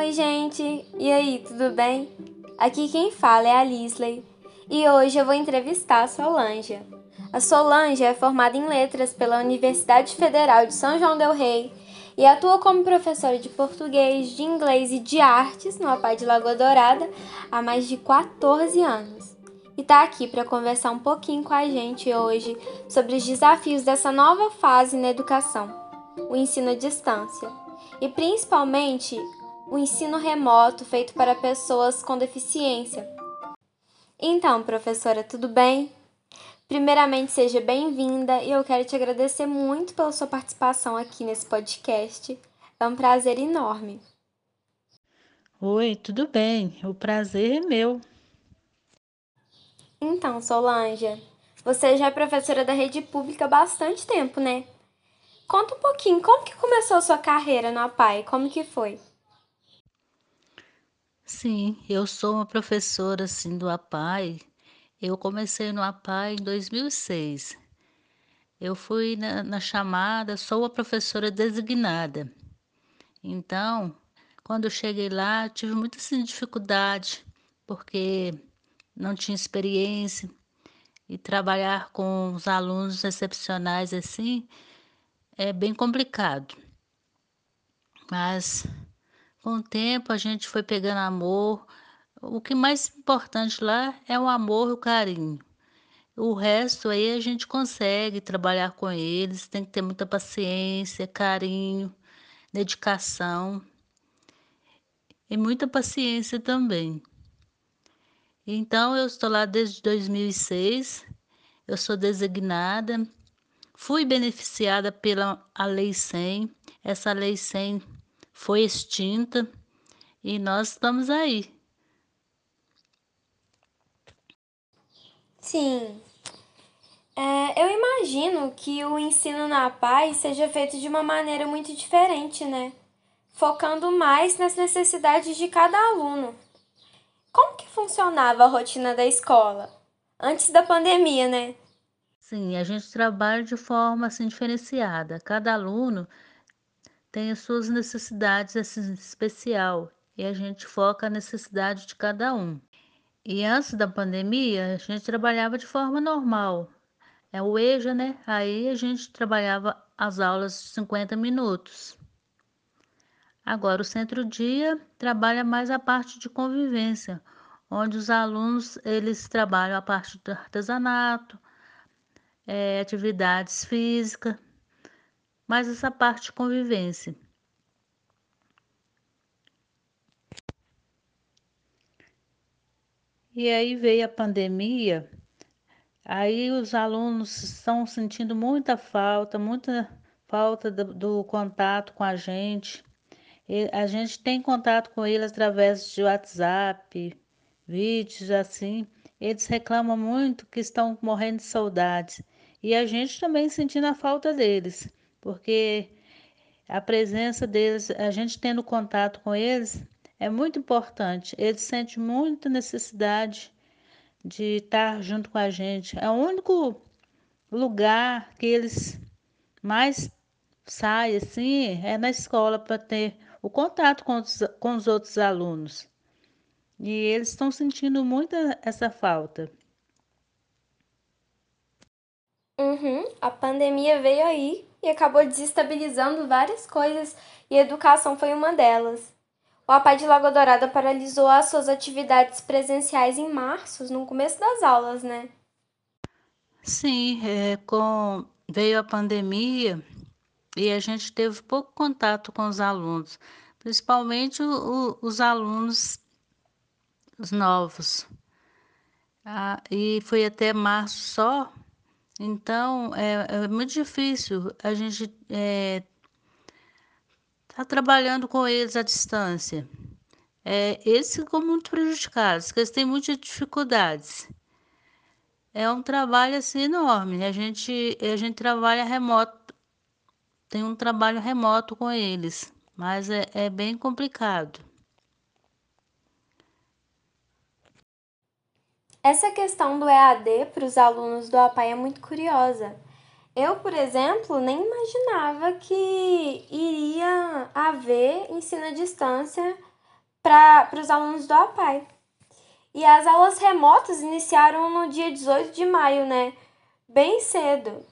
Oi, gente! E aí, tudo bem? Aqui quem fala é a Lisley e hoje eu vou entrevistar a Solange. A Solange é formada em Letras pela Universidade Federal de São João Del Rei e atua como professora de português, de inglês e de artes no APAI de Lagoa Dourada há mais de 14 anos. E está aqui para conversar um pouquinho com a gente hoje sobre os desafios dessa nova fase na educação, o ensino à distância, e principalmente o ensino remoto feito para pessoas com deficiência. Então, professora, tudo bem? Primeiramente, seja bem-vinda e eu quero te agradecer muito pela sua participação aqui nesse podcast. É um prazer enorme. Oi, tudo bem? O prazer é meu. Então, Solange, você já é professora da rede pública há bastante tempo, né? Conta um pouquinho, como que começou a sua carreira no APAI? Como que foi? Sim, eu sou uma professora assim do APAI. Eu comecei no APAI em 2006. Eu fui na, na chamada, sou a professora designada. Então, quando eu cheguei lá, tive muita assim, dificuldade, porque não tinha experiência e trabalhar com os alunos excepcionais assim é bem complicado. Mas com o tempo a gente foi pegando amor. O que mais importante lá é o amor e o carinho. O resto aí a gente consegue trabalhar com eles, tem que ter muita paciência, carinho, dedicação e muita paciência também. Então eu estou lá desde 2006, eu sou designada, fui beneficiada pela a Lei 100. Essa Lei 100 foi extinta e nós estamos aí. Sim. É, eu imagino que o ensino na paz seja feito de uma maneira muito diferente, né? Focando mais nas necessidades de cada aluno. Como que funcionava a rotina da escola? Antes da pandemia, né? Sim, a gente trabalha de forma assim diferenciada. Cada aluno tem as suas necessidades assim, especial e a gente foca a necessidade de cada um. E antes da pandemia, a gente trabalhava de forma normal. É o EJA, né? Aí a gente trabalhava as aulas de 50 minutos. Agora, o centro-dia trabalha mais a parte de convivência, onde os alunos eles trabalham a parte do artesanato, é, atividades físicas, mas essa parte de convivência. E aí veio a pandemia, aí os alunos estão sentindo muita falta, muita falta do, do contato com a gente. E a gente tem contato com eles através de WhatsApp, vídeos assim. Eles reclamam muito que estão morrendo de saudades. E a gente também sentindo a falta deles porque a presença deles, a gente tendo contato com eles, é muito importante. Eles sentem muita necessidade de estar junto com a gente. É o único lugar que eles mais saem assim é na escola para ter o contato com os, com os outros alunos. E eles estão sentindo muito essa falta. Uhum, a pandemia veio aí e acabou desestabilizando várias coisas e educação foi uma delas. O APAI de Lagoa Dourada paralisou as suas atividades presenciais em março, no começo das aulas, né? Sim, é, com veio a pandemia e a gente teve pouco contato com os alunos, principalmente o, os alunos os novos. Ah, e foi até março só então, é, é muito difícil a gente estar é, tá trabalhando com eles à distância. É, eles ficam muito prejudicados, porque eles têm muitas dificuldades. É um trabalho assim enorme. A gente, a gente trabalha remoto, tem um trabalho remoto com eles, mas é, é bem complicado. Essa questão do EAD para os alunos do APAI é muito curiosa. Eu, por exemplo, nem imaginava que iria haver ensino à distância para os alunos do APAI. E as aulas remotas iniciaram no dia 18 de maio, né? Bem cedo.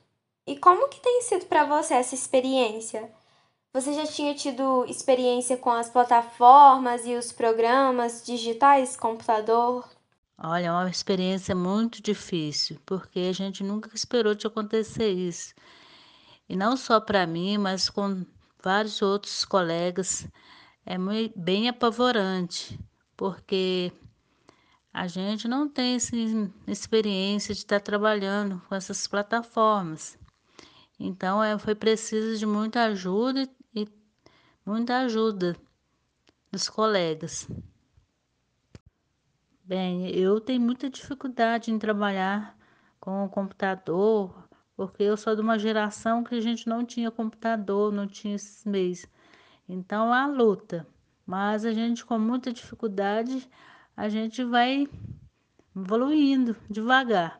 E como que tem sido para você essa experiência? Você já tinha tido experiência com as plataformas e os programas digitais, computador? Olha, é uma experiência muito difícil, porque a gente nunca esperou de acontecer isso. E não só para mim, mas com vários outros colegas. É bem apavorante, porque a gente não tem essa experiência de estar trabalhando com essas plataformas. Então, é, foi preciso de muita ajuda e muita ajuda dos colegas. Bem, eu tenho muita dificuldade em trabalhar com o computador, porque eu sou de uma geração que a gente não tinha computador, não tinha esses meios. Então, é a luta. Mas a gente, com muita dificuldade, a gente vai evoluindo devagar.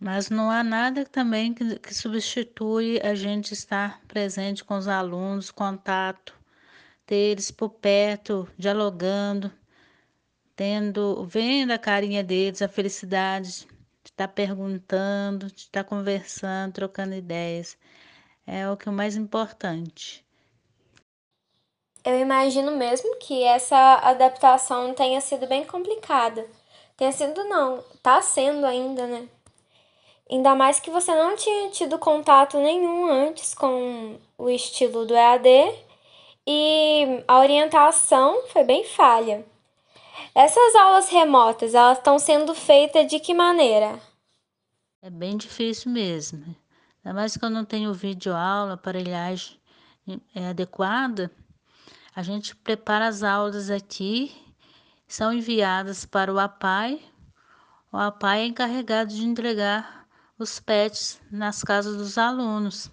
Mas não há nada também que, que substitui a gente estar presente com os alunos, contato, ter eles por perto, dialogando, tendo, vendo a carinha deles, a felicidade de estar perguntando, de estar conversando, trocando ideias. É o que é o mais importante. Eu imagino mesmo que essa adaptação tenha sido bem complicada. Tenha sido não, tá sendo ainda, né? Ainda mais que você não tinha tido contato nenhum antes com o estilo do EAD e a orientação foi bem falha. Essas aulas remotas, elas estão sendo feitas de que maneira? É bem difícil mesmo. Ainda mais que eu não tenho vídeo aula, aparelhagem é adequada. A gente prepara as aulas aqui, são enviadas para o APAI. O APAI é encarregado de entregar os PETs nas casas dos alunos.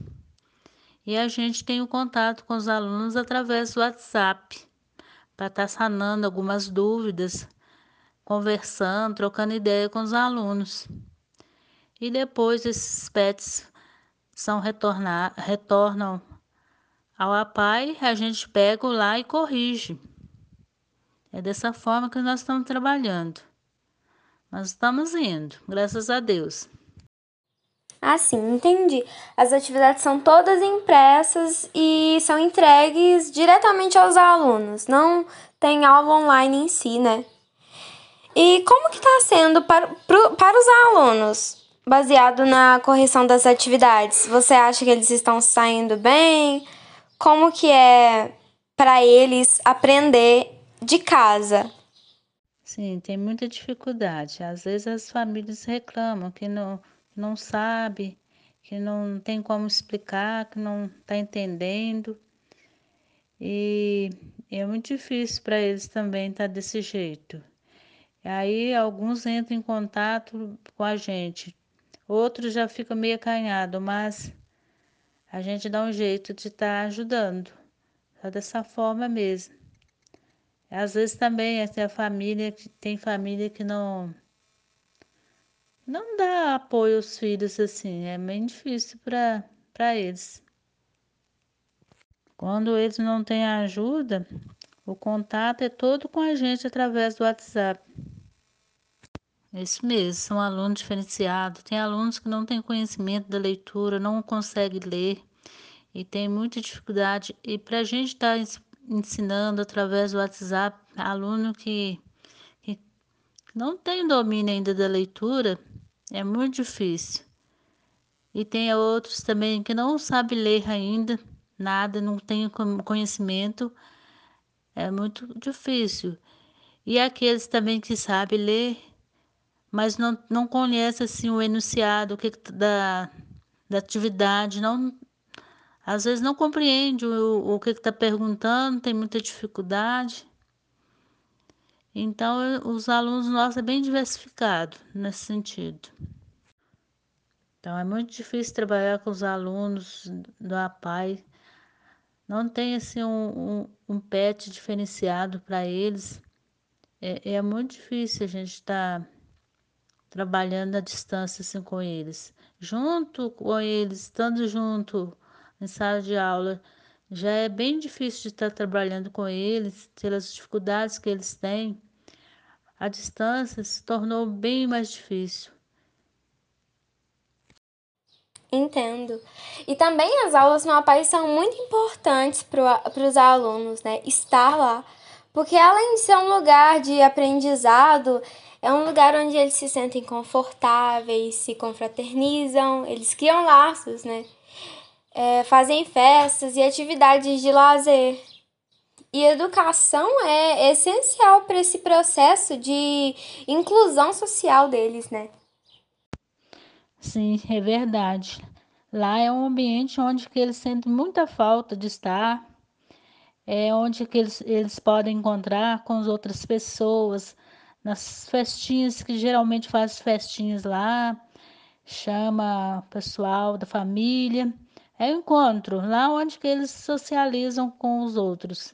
E a gente tem o contato com os alunos através do WhatsApp, para estar tá sanando algumas dúvidas, conversando, trocando ideia com os alunos. E depois esses PETs são retornar, retornam ao APAI, a gente pega lá e corrige. É dessa forma que nós estamos trabalhando. Nós estamos indo, graças a Deus. Ah, sim, entendi. As atividades são todas impressas e são entregues diretamente aos alunos, não tem aula online em si, né? E como que está sendo para, para os alunos, baseado na correção das atividades? Você acha que eles estão saindo bem? Como que é para eles aprender de casa? Sim, tem muita dificuldade. Às vezes as famílias reclamam que não não sabe, que não tem como explicar, que não está entendendo. E é muito difícil para eles também estar tá desse jeito. Aí alguns entram em contato com a gente, outros já ficam meio acanhados, mas a gente dá um jeito de estar tá ajudando, só dessa forma mesmo. Às vezes também a família, tem família que não não dá apoio aos filhos assim, é bem difícil para eles. Quando eles não têm ajuda, o contato é todo com a gente através do WhatsApp. Isso mesmo, são alunos diferenciados. Tem alunos que não têm conhecimento da leitura, não conseguem ler e tem muita dificuldade. E para a gente estar tá ensinando através do WhatsApp, aluno que, que não tem domínio ainda da leitura, é muito difícil. E tem outros também que não sabem ler ainda, nada, não tem conhecimento. É muito difícil. E aqueles também que sabem ler, mas não, não conhecem assim, o enunciado o que, da, da atividade, não, às vezes não compreende o, o que está perguntando, tem muita dificuldade. Então, os alunos nossos é bem diversificado nesse sentido. Então, é muito difícil trabalhar com os alunos do APAI. Não tem assim um, um, um PET diferenciado para eles. É, é, muito difícil a gente estar tá trabalhando à distância assim com eles. Junto com eles, estando junto em sala de aula, já é bem difícil de estar trabalhando com eles, pelas dificuldades que eles têm. A distância se tornou bem mais difícil. Entendo. E também as aulas no APAI são muito importantes para os alunos, né? Estar lá. Porque além de ser um lugar de aprendizado, é um lugar onde eles se sentem confortáveis, se confraternizam, eles criam laços, né? É, fazem festas e atividades de lazer. E educação é essencial para esse processo de inclusão social deles, né? Sim, é verdade. Lá é um ambiente onde que eles sentem muita falta de estar, é onde que eles, eles podem encontrar com as outras pessoas, nas festinhas, que geralmente faz festinhas lá, chama o pessoal da família. É o encontro, lá onde que eles socializam com os outros.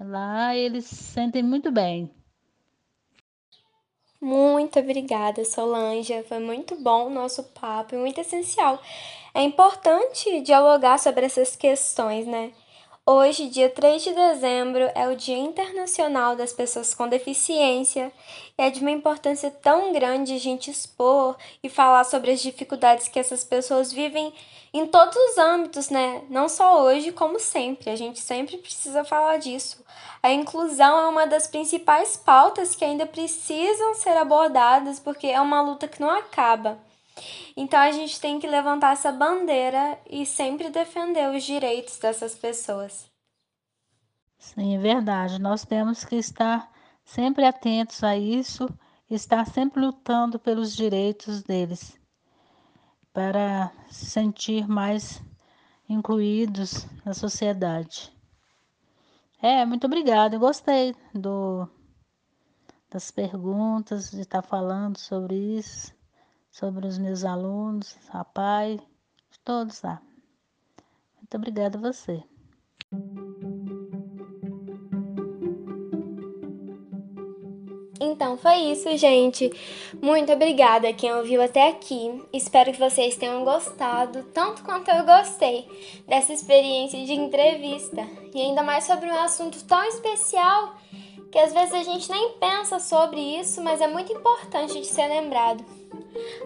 Lá eles se sentem muito bem. Muito obrigada, Solange. Foi muito bom o nosso papo e muito essencial. É importante dialogar sobre essas questões, né? Hoje, dia 3 de dezembro, é o Dia Internacional das Pessoas com Deficiência e é de uma importância tão grande a gente expor e falar sobre as dificuldades que essas pessoas vivem em todos os âmbitos, né? Não só hoje, como sempre. A gente sempre precisa falar disso. A inclusão é uma das principais pautas que ainda precisam ser abordadas porque é uma luta que não acaba. Então a gente tem que levantar essa bandeira e sempre defender os direitos dessas pessoas. Sim, é verdade. Nós temos que estar sempre atentos a isso, estar sempre lutando pelos direitos deles, para se sentir mais incluídos na sociedade. É, muito obrigada. Eu gostei do, das perguntas, de estar falando sobre isso sobre os meus alunos, a pai, todos lá. Muito obrigada a você. Então foi isso, gente. Muito obrigada a quem ouviu até aqui. Espero que vocês tenham gostado, tanto quanto eu gostei dessa experiência de entrevista. E ainda mais sobre um assunto tão especial que às vezes a gente nem pensa sobre isso, mas é muito importante de ser lembrado.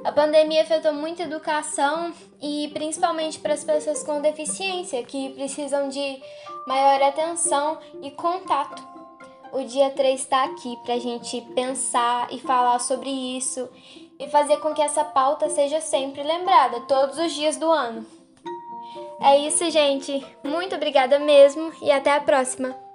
A pandemia afetou muito a educação e principalmente para as pessoas com deficiência que precisam de maior atenção e contato. O dia 3 está aqui para a gente pensar e falar sobre isso e fazer com que essa pauta seja sempre lembrada, todos os dias do ano. É isso, gente. Muito obrigada mesmo e até a próxima.